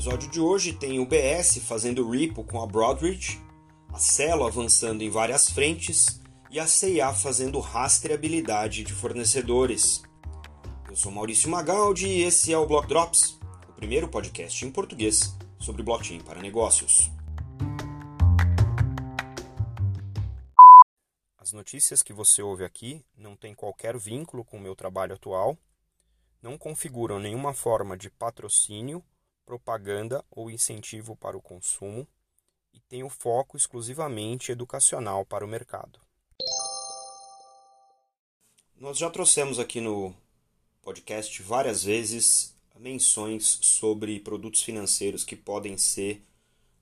episódio de hoje tem o BS fazendo Ripple com a Broadridge, a Celo avançando em várias frentes e a CIA fazendo rastreabilidade de fornecedores. Eu sou Maurício Magaldi e esse é o Block Drops, o primeiro podcast em português sobre blockchain para negócios. As notícias que você ouve aqui não têm qualquer vínculo com o meu trabalho atual, não configuram nenhuma forma de patrocínio propaganda ou incentivo para o consumo e tem o foco exclusivamente educacional para o mercado. Nós já trouxemos aqui no podcast várias vezes menções sobre produtos financeiros que podem ser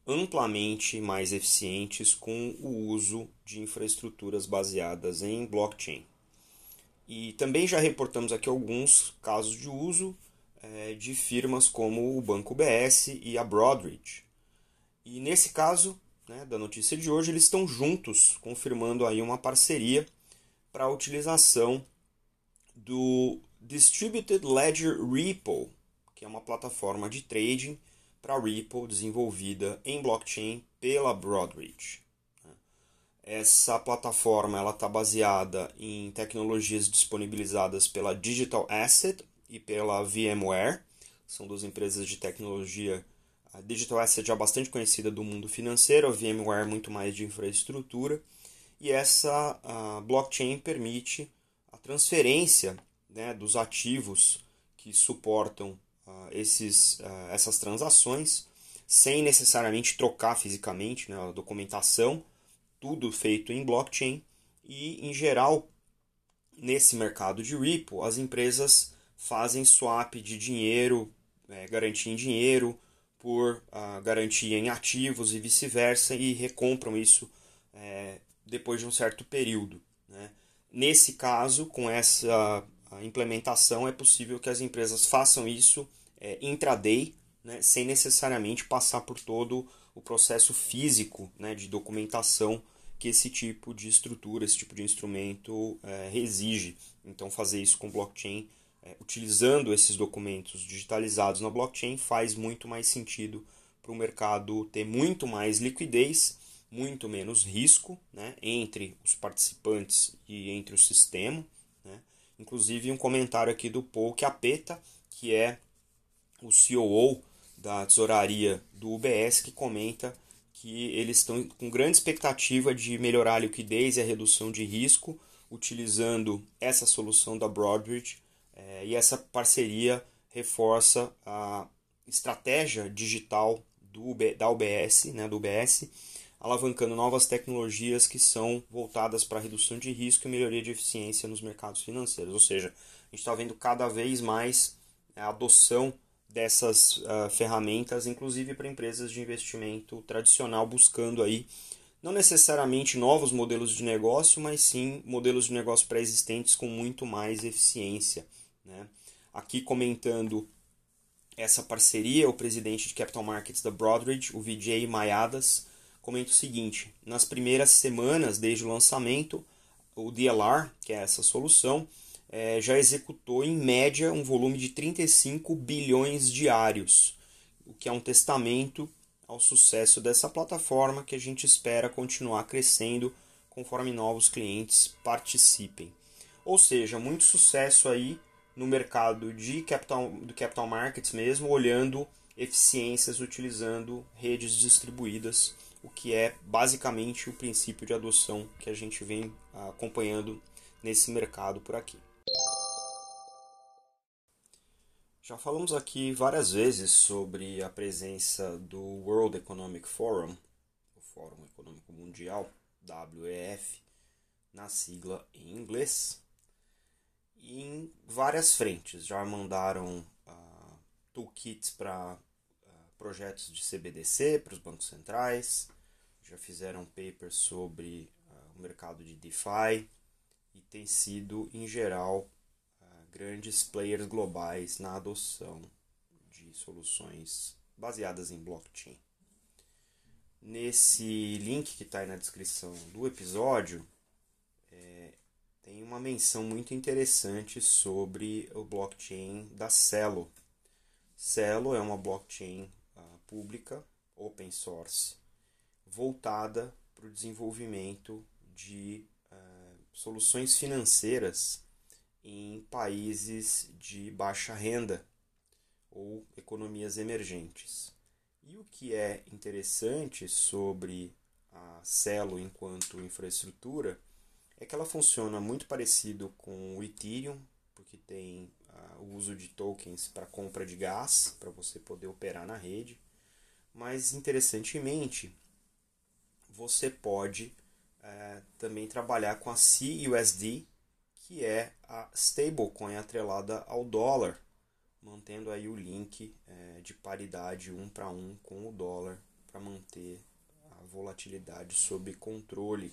amplamente mais eficientes com o uso de infraestruturas baseadas em blockchain. E também já reportamos aqui alguns casos de uso é, de firmas como o Banco BS e a Broadridge. E nesse caso né, da notícia de hoje, eles estão juntos, confirmando aí uma parceria para a utilização do Distributed Ledger Repo, que é uma plataforma de trading para Ripple desenvolvida em blockchain pela Broadridge. Essa plataforma está baseada em tecnologias disponibilizadas pela Digital Asset e pela VMware. São duas empresas de tecnologia. A Digital Asset já bastante conhecida do mundo financeiro, a VMware muito mais de infraestrutura. E essa blockchain permite a transferência né, dos ativos que suportam uh, esses, uh, essas transações sem necessariamente trocar fisicamente né, a documentação, tudo feito em blockchain. E, em geral, nesse mercado de Ripple, as empresas fazem swap de dinheiro, é, garantia em dinheiro, por uh, garantia em ativos e vice-versa, e recompram isso é, depois de um certo período. Né? Nesse caso, com essa implementação, é possível que as empresas façam isso é, intraday, né, sem necessariamente passar por todo o processo físico né, de documentação que esse tipo de estrutura, esse tipo de instrumento é, exige. Então, fazer isso com blockchain é, utilizando esses documentos digitalizados na blockchain faz muito mais sentido para o mercado ter muito mais liquidez, muito menos risco né, entre os participantes e entre o sistema. Né. Inclusive, um comentário aqui do Paul Capeta, que é o COO da tesouraria do UBS, que comenta que eles estão com grande expectativa de melhorar a liquidez e a redução de risco utilizando essa solução da Broadridge é, e essa parceria reforça a estratégia digital do, da UBS, né, do UBS, alavancando novas tecnologias que são voltadas para redução de risco e melhoria de eficiência nos mercados financeiros. Ou seja, a gente está vendo cada vez mais a adoção dessas uh, ferramentas, inclusive para empresas de investimento tradicional, buscando aí não necessariamente novos modelos de negócio, mas sim modelos de negócio pré-existentes com muito mais eficiência. Né? Aqui comentando essa parceria, o presidente de Capital Markets da Broadridge, o Vijay Mayadas, comenta o seguinte: nas primeiras semanas desde o lançamento, o DLR, que é essa solução, é, já executou em média um volume de 35 bilhões diários, o que é um testamento ao sucesso dessa plataforma que a gente espera continuar crescendo conforme novos clientes participem. Ou seja, muito sucesso aí no mercado de capital, do capital markets mesmo, olhando eficiências utilizando redes distribuídas, o que é basicamente o princípio de adoção que a gente vem ah, acompanhando nesse mercado por aqui. Já falamos aqui várias vezes sobre a presença do World Economic Forum, o Fórum Econômico Mundial, WEF, na sigla em inglês, em várias frentes. Já mandaram uh, toolkits para uh, projetos de CBDC para os bancos centrais, já fizeram papers sobre uh, o mercado de DeFi e tem sido, em geral, grandes players globais na adoção de soluções baseadas em blockchain. Nesse link que está aí na descrição do episódio, tem uma menção muito interessante sobre o blockchain da Celo. Celo é uma blockchain uh, pública, open source, voltada para o desenvolvimento de uh, soluções financeiras em países de baixa renda ou economias emergentes. E o que é interessante sobre a Celo enquanto infraestrutura é que ela funciona muito parecido com o Ethereum, porque tem uh, o uso de tokens para compra de gás, para você poder operar na rede. Mas interessantemente, você pode uh, também trabalhar com a CUSD, que é a stablecoin atrelada ao dólar, mantendo aí o link uh, de paridade um para um com o dólar para manter a volatilidade sob controle.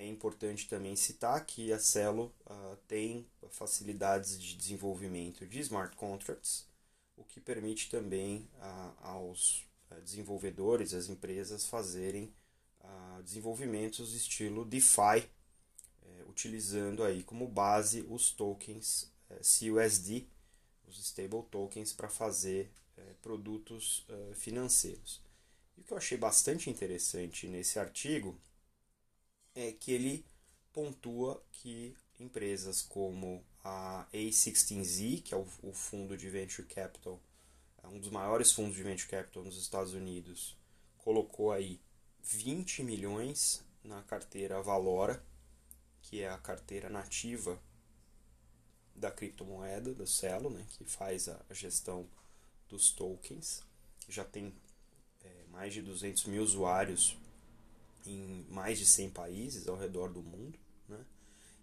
É importante também citar que a Celo uh, tem facilidades de desenvolvimento de smart contracts, o que permite também uh, aos uh, desenvolvedores, às empresas, fazerem desenvolvimentos estilo DeFi, eh, utilizando aí como base os tokens eh, CUSD, os stable tokens, para fazer eh, produtos financeiros. E o que eu achei bastante interessante nesse artigo é que ele pontua que empresas como a A16Z, que é o, o fundo de venture capital, é um dos maiores fundos de venture capital nos Estados Unidos, colocou aí 20 milhões na carteira Valora, que é a carteira nativa da criptomoeda, da Celo, né, que faz a gestão dos tokens. Já tem é, mais de 200 mil usuários em mais de 100 países ao redor do mundo, né?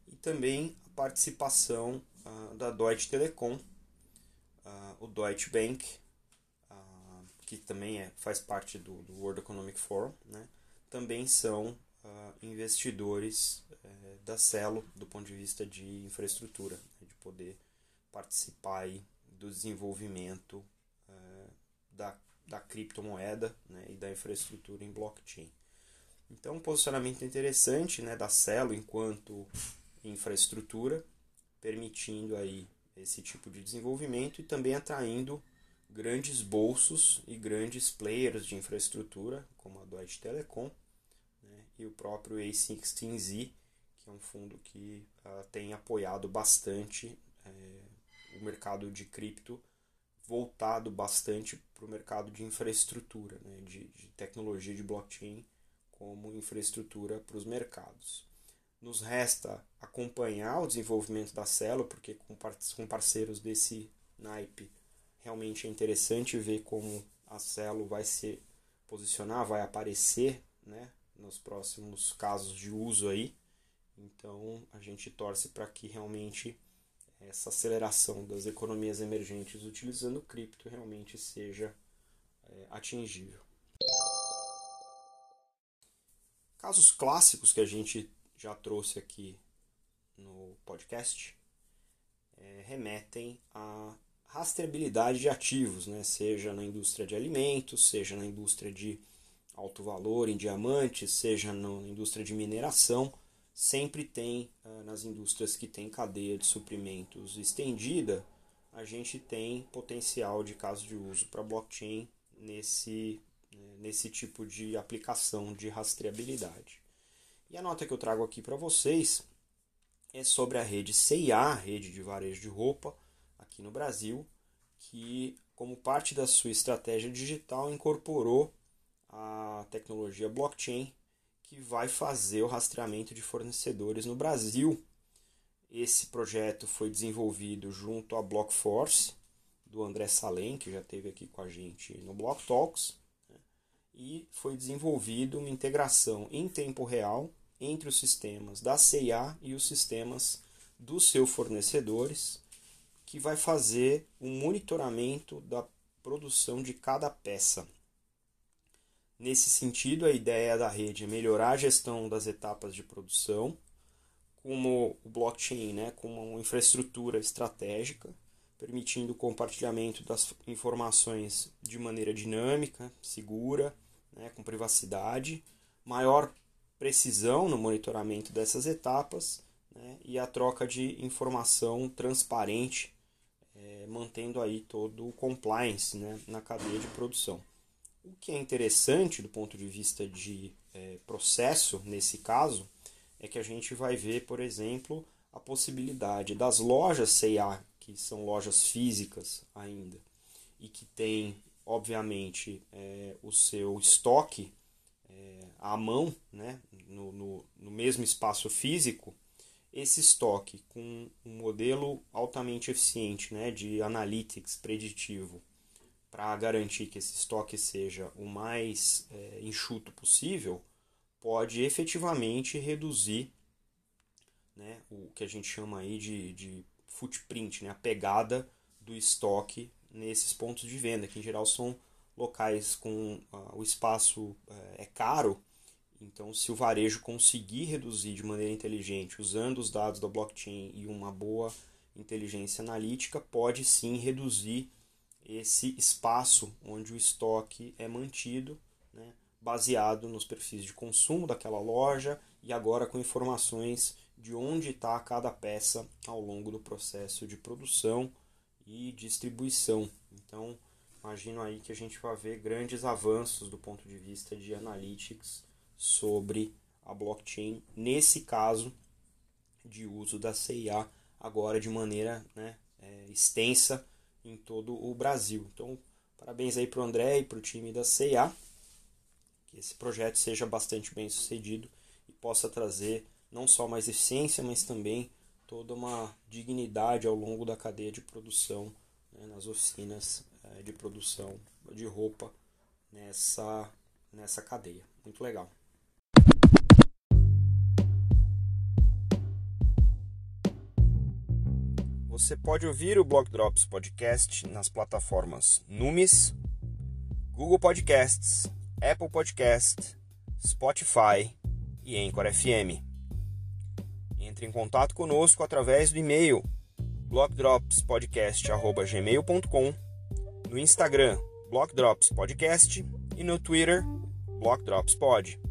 e também a participação uh, da Deutsche Telekom, uh, o Deutsche Bank, uh, que também é, faz parte do, do World Economic Forum, né? também são investidores eh, da Celo do ponto de vista de infraestrutura, né? de poder participar aí do desenvolvimento eh, da, da criptomoeda né? e da infraestrutura em blockchain. Então, um posicionamento interessante né, da Celo enquanto infraestrutura, permitindo aí esse tipo de desenvolvimento e também atraindo grandes bolsos e grandes players de infraestrutura, como a Deutsche Telekom né, e o próprio A16Z, que é um fundo que uh, tem apoiado bastante é, o mercado de cripto, voltado bastante para o mercado de infraestrutura, né, de, de tecnologia de blockchain como infraestrutura para os mercados. Nos resta acompanhar o desenvolvimento da Celo, porque com parceiros desse naipe realmente é interessante ver como a Celo vai se posicionar, vai aparecer né, nos próximos casos de uso aí. Então a gente torce para que realmente essa aceleração das economias emergentes utilizando cripto realmente seja é, atingível. Casos clássicos que a gente já trouxe aqui no podcast é, remetem à rastreabilidade de ativos, né? seja na indústria de alimentos, seja na indústria de alto valor em diamantes, seja na indústria de mineração, sempre tem ah, nas indústrias que tem cadeia de suprimentos estendida, a gente tem potencial de caso de uso para blockchain nesse nesse tipo de aplicação de rastreabilidade. E a nota que eu trago aqui para vocês é sobre a rede CIA, rede de varejo de roupa, aqui no Brasil, que, como parte da sua estratégia digital, incorporou a tecnologia blockchain que vai fazer o rastreamento de fornecedores no Brasil. Esse projeto foi desenvolvido junto à Blockforce, do André Salem, que já esteve aqui com a gente no Block Talks e foi desenvolvido uma integração em tempo real entre os sistemas da CIA e os sistemas dos seus fornecedores, que vai fazer o um monitoramento da produção de cada peça. Nesse sentido, a ideia da rede é melhorar a gestão das etapas de produção, como o blockchain, né, como uma infraestrutura estratégica, permitindo o compartilhamento das informações de maneira dinâmica, segura né, com privacidade, maior precisão no monitoramento dessas etapas né, e a troca de informação transparente, é, mantendo aí todo o compliance né, na cadeia de produção. O que é interessante do ponto de vista de é, processo, nesse caso, é que a gente vai ver, por exemplo, a possibilidade das lojas C&A, que são lojas físicas ainda, e que têm, obviamente, é, o seu estoque é, à mão, né, no, no, no mesmo espaço físico, esse estoque com um modelo altamente eficiente né, de analytics preditivo para garantir que esse estoque seja o mais é, enxuto possível, pode efetivamente reduzir né, o que a gente chama aí de, de footprint, né, a pegada do estoque nesses pontos de venda, que em geral são locais com uh, o espaço uh, é caro então, se o varejo conseguir reduzir de maneira inteligente, usando os dados da blockchain e uma boa inteligência analítica, pode sim reduzir esse espaço onde o estoque é mantido, né, baseado nos perfis de consumo daquela loja e agora com informações de onde está cada peça ao longo do processo de produção e distribuição. Então, imagino aí que a gente vai ver grandes avanços do ponto de vista de analytics sobre a blockchain, nesse caso de uso da CIA, agora de maneira né, é, extensa em todo o Brasil. Então, parabéns aí para o André e para o time da CIA, que esse projeto seja bastante bem sucedido e possa trazer não só mais eficiência, mas também toda uma dignidade ao longo da cadeia de produção né, nas oficinas é, de produção de roupa nessa, nessa cadeia. Muito legal. Você pode ouvir o Block Drops Podcast nas plataformas Numis, Google Podcasts, Apple Podcast, Spotify e Anchor FM. Entre em contato conosco através do e-mail blockdropspodcast@gmail.com, no Instagram Blockdrops Podcast e no Twitter Blockdropspod.